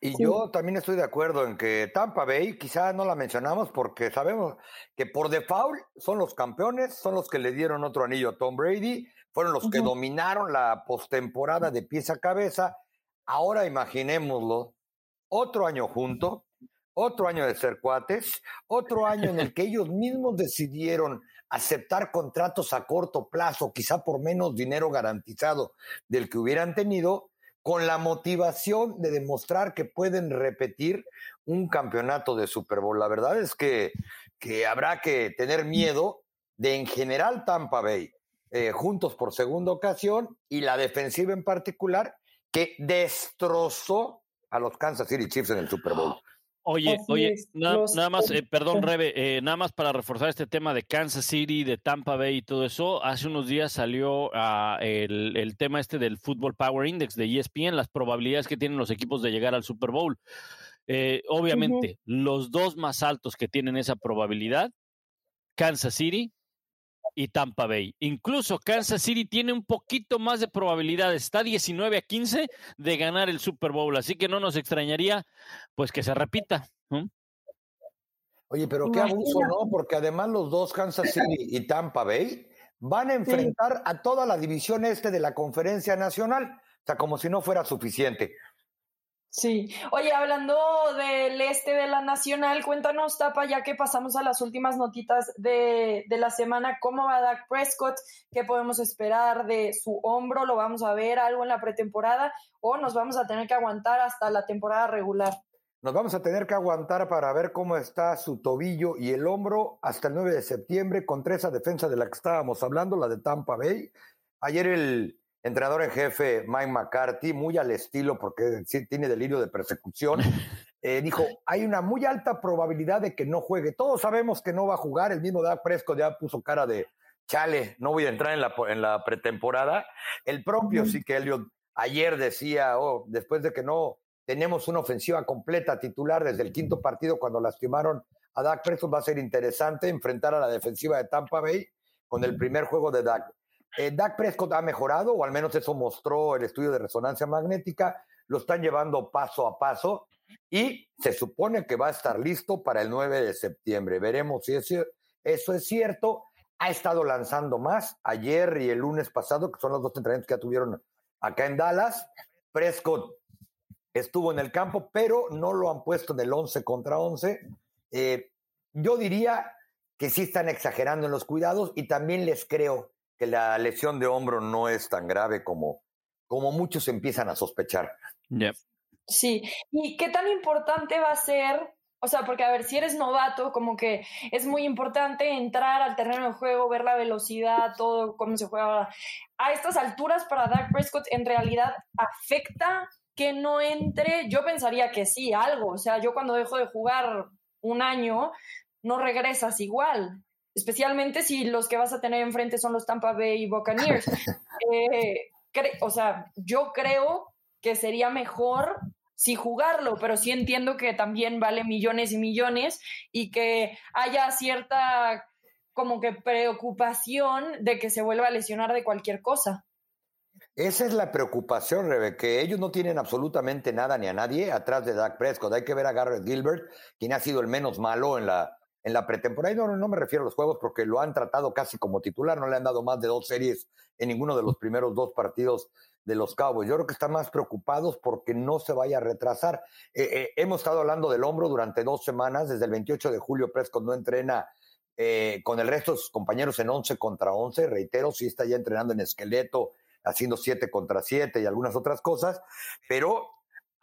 Y yo también estoy de acuerdo en que Tampa Bay, quizás no la mencionamos porque sabemos que por default son los campeones, son los que le dieron otro anillo a Tom Brady, fueron los que dominaron la postemporada de pies a cabeza. Ahora imaginémoslo, otro año junto, otro año de ser cuates, otro año en el que ellos mismos decidieron aceptar contratos a corto plazo, quizá por menos dinero garantizado del que hubieran tenido, con la motivación de demostrar que pueden repetir un campeonato de Super Bowl. La verdad es que, que habrá que tener miedo de en general Tampa Bay, eh, juntos por segunda ocasión, y la defensiva en particular, que destrozó a los Kansas City Chiefs en el Super Bowl. Oye, oye, nada, más, eh, perdón, Rebe, eh, nada más para reforzar este tema de Kansas City, de Tampa Bay y todo eso, hace unos días salió uh, el, el, tema este del Football Power Index de ESPN, las probabilidades que tienen los equipos de llegar al Super Bowl. Eh, obviamente, los dos más altos que tienen esa probabilidad, Kansas City y Tampa Bay. Incluso Kansas City tiene un poquito más de probabilidades, está 19 a 15 de ganar el Super Bowl, así que no nos extrañaría pues que se repita. Oye, pero qué abuso, ¿no? Porque además los dos, Kansas City y Tampa Bay, van a enfrentar a toda la división este de la conferencia nacional, o sea, como si no fuera suficiente. Sí. Oye, hablando del este de la Nacional, cuéntanos, Tapa, ya que pasamos a las últimas notitas de, de, la semana, ¿cómo va Dak Prescott? ¿Qué podemos esperar de su hombro? ¿Lo vamos a ver algo en la pretemporada o nos vamos a tener que aguantar hasta la temporada regular? Nos vamos a tener que aguantar para ver cómo está su tobillo y el hombro hasta el 9 de septiembre contra esa defensa de la que estábamos hablando, la de Tampa Bay. Ayer el entrenador en jefe Mike McCarthy, muy al estilo, porque tiene delirio de persecución, eh, dijo, hay una muy alta probabilidad de que no juegue. Todos sabemos que no va a jugar, el mismo Dak Prescott ya puso cara de, chale, no voy a entrar en la, en la pretemporada. El propio sí que Elliot ayer decía, oh, después de que no tenemos una ofensiva completa titular desde el quinto partido cuando lastimaron a Dak Prescott, va a ser interesante enfrentar a la defensiva de Tampa Bay con el primer juego de Dak. Eh, Dak Prescott ha mejorado, o al menos eso mostró el estudio de resonancia magnética, lo están llevando paso a paso y se supone que va a estar listo para el 9 de septiembre. Veremos si eso es cierto. Ha estado lanzando más ayer y el lunes pasado, que son los dos entrenamientos que ya tuvieron acá en Dallas. Prescott estuvo en el campo, pero no lo han puesto en el 11 contra 11. Eh, yo diría que sí están exagerando en los cuidados y también les creo que la lesión de hombro no es tan grave como, como muchos empiezan a sospechar. Sí, y qué tan importante va a ser, o sea, porque a ver, si eres novato, como que es muy importante entrar al terreno de juego, ver la velocidad, todo, cómo se juega. A estas alturas para Dak Prescott, ¿en realidad afecta que no entre? Yo pensaría que sí, algo. O sea, yo cuando dejo de jugar un año, no regresas igual especialmente si los que vas a tener enfrente son los Tampa Bay Buccaneers. Eh, o sea, yo creo que sería mejor sí jugarlo, pero sí entiendo que también vale millones y millones y que haya cierta como que preocupación de que se vuelva a lesionar de cualquier cosa. Esa es la preocupación, Rebe, que ellos no tienen absolutamente nada ni a nadie atrás de Dak Prescott. Hay que ver a Garrett Gilbert, quien ha sido el menos malo en la, en la pretemporada. Y no, no me refiero a los juegos porque lo han tratado casi como titular, no le han dado más de dos series en ninguno de los primeros dos partidos de los Cowboys. Yo creo que están más preocupados porque no se vaya a retrasar. Eh, eh, hemos estado hablando del hombro durante dos semanas, desde el 28 de julio Prescott no entrena eh, con el resto de sus compañeros en 11 contra 11, reitero, sí está ya entrenando en esqueleto, haciendo 7 contra 7 y algunas otras cosas, pero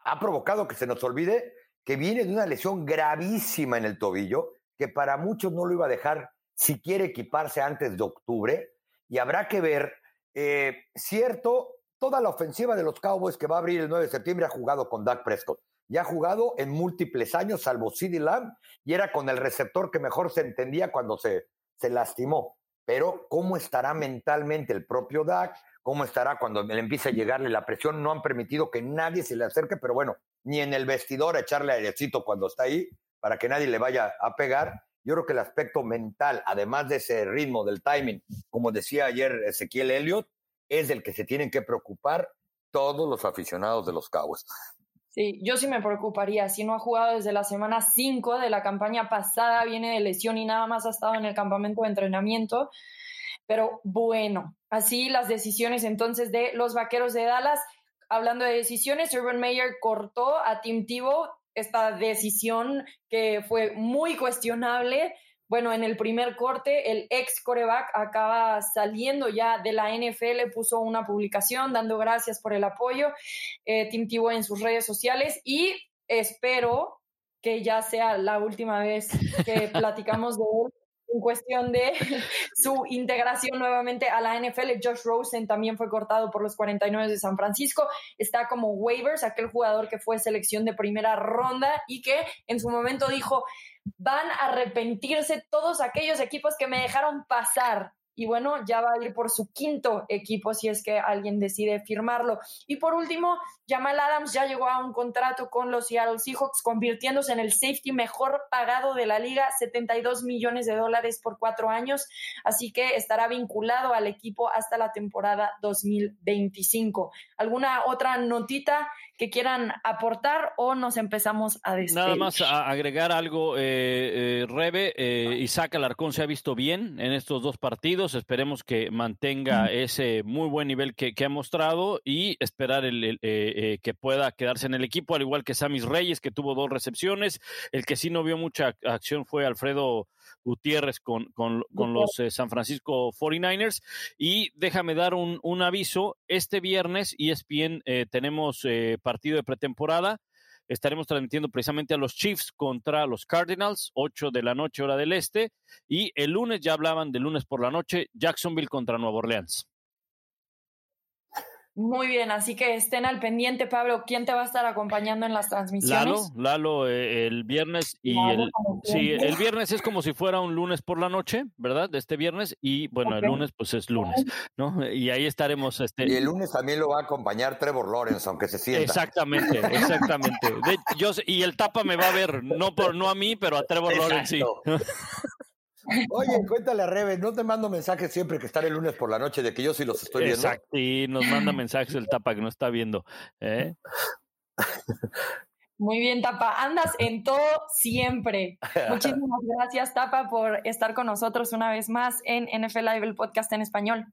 ha provocado que se nos olvide que viene de una lesión gravísima en el tobillo, que para muchos no lo iba a dejar si quiere equiparse antes de octubre. Y habrá que ver, eh, cierto, toda la ofensiva de los Cowboys que va a abrir el 9 de septiembre ha jugado con Dak Prescott. Ya ha jugado en múltiples años, salvo CD Lamb, y era con el receptor que mejor se entendía cuando se, se lastimó. Pero, ¿cómo estará mentalmente el propio Dak? ¿Cómo estará cuando le empiece a llegarle la presión? No han permitido que nadie se le acerque, pero bueno, ni en el vestidor a echarle airecito cuando está ahí, para que nadie le vaya a pegar. Yo creo que el aspecto mental, además de ese ritmo, del timing, como decía ayer Ezequiel Elliott, es del que se tienen que preocupar todos los aficionados de los Cowboys. Sí, yo sí me preocuparía. Si no ha jugado desde la semana 5 de la campaña pasada, viene de lesión y nada más ha estado en el campamento de entrenamiento. Pero bueno, así las decisiones entonces de los vaqueros de Dallas. Hablando de decisiones, Urban Meyer cortó a Tim Tebow esta decisión que fue muy cuestionable. Bueno, en el primer corte, el ex coreback acaba saliendo ya de la NFL, puso una publicación dando gracias por el apoyo, eh, Tim Tebow en sus redes sociales y espero que ya sea la última vez que platicamos de él en cuestión de su integración nuevamente a la NFL. Josh Rosen también fue cortado por los 49 de San Francisco. Está como waivers, aquel jugador que fue selección de primera ronda y que en su momento dijo, van a arrepentirse todos aquellos equipos que me dejaron pasar y bueno, ya va a ir por su quinto equipo si es que alguien decide firmarlo. Y por último, Jamal Adams ya llegó a un contrato con los Seattle Seahawks, convirtiéndose en el safety mejor pagado de la liga, 72 millones de dólares por cuatro años, así que estará vinculado al equipo hasta la temporada 2025. ¿Alguna otra notita que quieran aportar o nos empezamos a despedir? Nada más a agregar algo, eh, eh, Rebe, eh, Isaac Alarcón se ha visto bien en estos dos partidos, esperemos que mantenga ese muy buen nivel que, ha mostrado y esperar el, que pueda quedarse en el equipo, al igual que Samis Reyes, que tuvo dos recepciones, el que sí no vio mucha acción fue Alfredo Gutiérrez con, con, los San Francisco 49ers. Y déjame dar un, un aviso, este viernes ESPN eh, tenemos partido de pretemporada. Estaremos transmitiendo precisamente a los Chiefs contra los Cardinals, 8 de la noche hora del este. Y el lunes, ya hablaban de lunes por la noche, Jacksonville contra Nueva Orleans. Muy bien, así que estén al pendiente, Pablo. ¿Quién te va a estar acompañando en las transmisiones? Lalo, Lalo eh, el viernes y el sí, el viernes es como si fuera un lunes por la noche, ¿verdad? De este viernes y bueno, el lunes pues es lunes, ¿no? Y ahí estaremos este Y el lunes también lo va a acompañar Trevor Lawrence, aunque se sienta. Exactamente, exactamente. yo y el tapa me va a ver, no por no a mí, pero a Trevor Lawrence sí. Oye, cuéntale a Rebe, no te mando mensajes siempre que estar el lunes por la noche de que yo sí los estoy viendo. Exacto, y nos manda mensajes el tapa que no está viendo. ¿eh? Muy bien, Tapa. Andas en todo siempre. Muchísimas gracias, Tapa, por estar con nosotros una vez más en NFL Live, el podcast en español.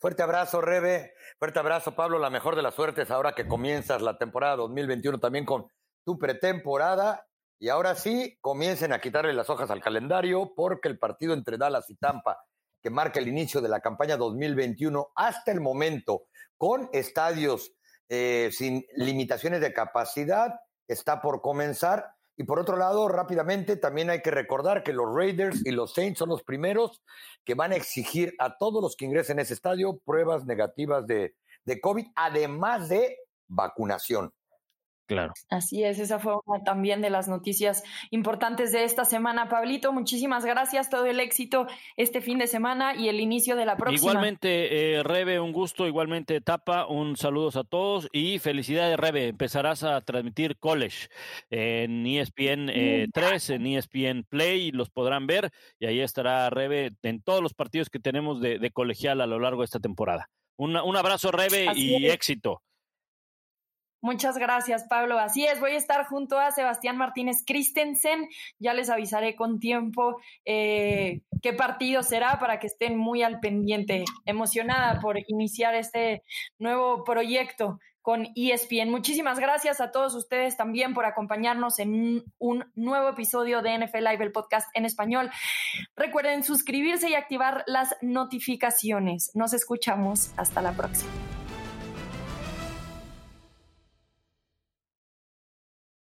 Fuerte abrazo, Rebe. Fuerte abrazo, Pablo. La mejor de las suertes ahora que comienzas la temporada 2021 también con tu pretemporada y ahora sí, comiencen a quitarle las hojas al calendario porque el partido entre Dallas y Tampa, que marca el inicio de la campaña 2021 hasta el momento, con estadios eh, sin limitaciones de capacidad, está por comenzar. Y por otro lado, rápidamente, también hay que recordar que los Raiders y los Saints son los primeros que van a exigir a todos los que ingresen a ese estadio pruebas negativas de, de COVID, además de vacunación. Claro. Así es, esa fue una también de las noticias importantes de esta semana. Pablito, muchísimas gracias, todo el éxito este fin de semana y el inicio de la próxima. Igualmente, eh, Rebe, un gusto, igualmente Tapa, un saludos a todos y felicidades, Rebe. Empezarás a transmitir college en ESPN 3, eh, en ESPN Play, los podrán ver y ahí estará Rebe en todos los partidos que tenemos de, colegial a lo largo de esta temporada. Un abrazo, Rebe, y éxito. Muchas gracias, Pablo. Así es, voy a estar junto a Sebastián Martínez Christensen. Ya les avisaré con tiempo eh, qué partido será para que estén muy al pendiente. Emocionada por iniciar este nuevo proyecto con ESPN. Muchísimas gracias a todos ustedes también por acompañarnos en un nuevo episodio de NFL Live, el podcast en español. Recuerden suscribirse y activar las notificaciones. Nos escuchamos. Hasta la próxima.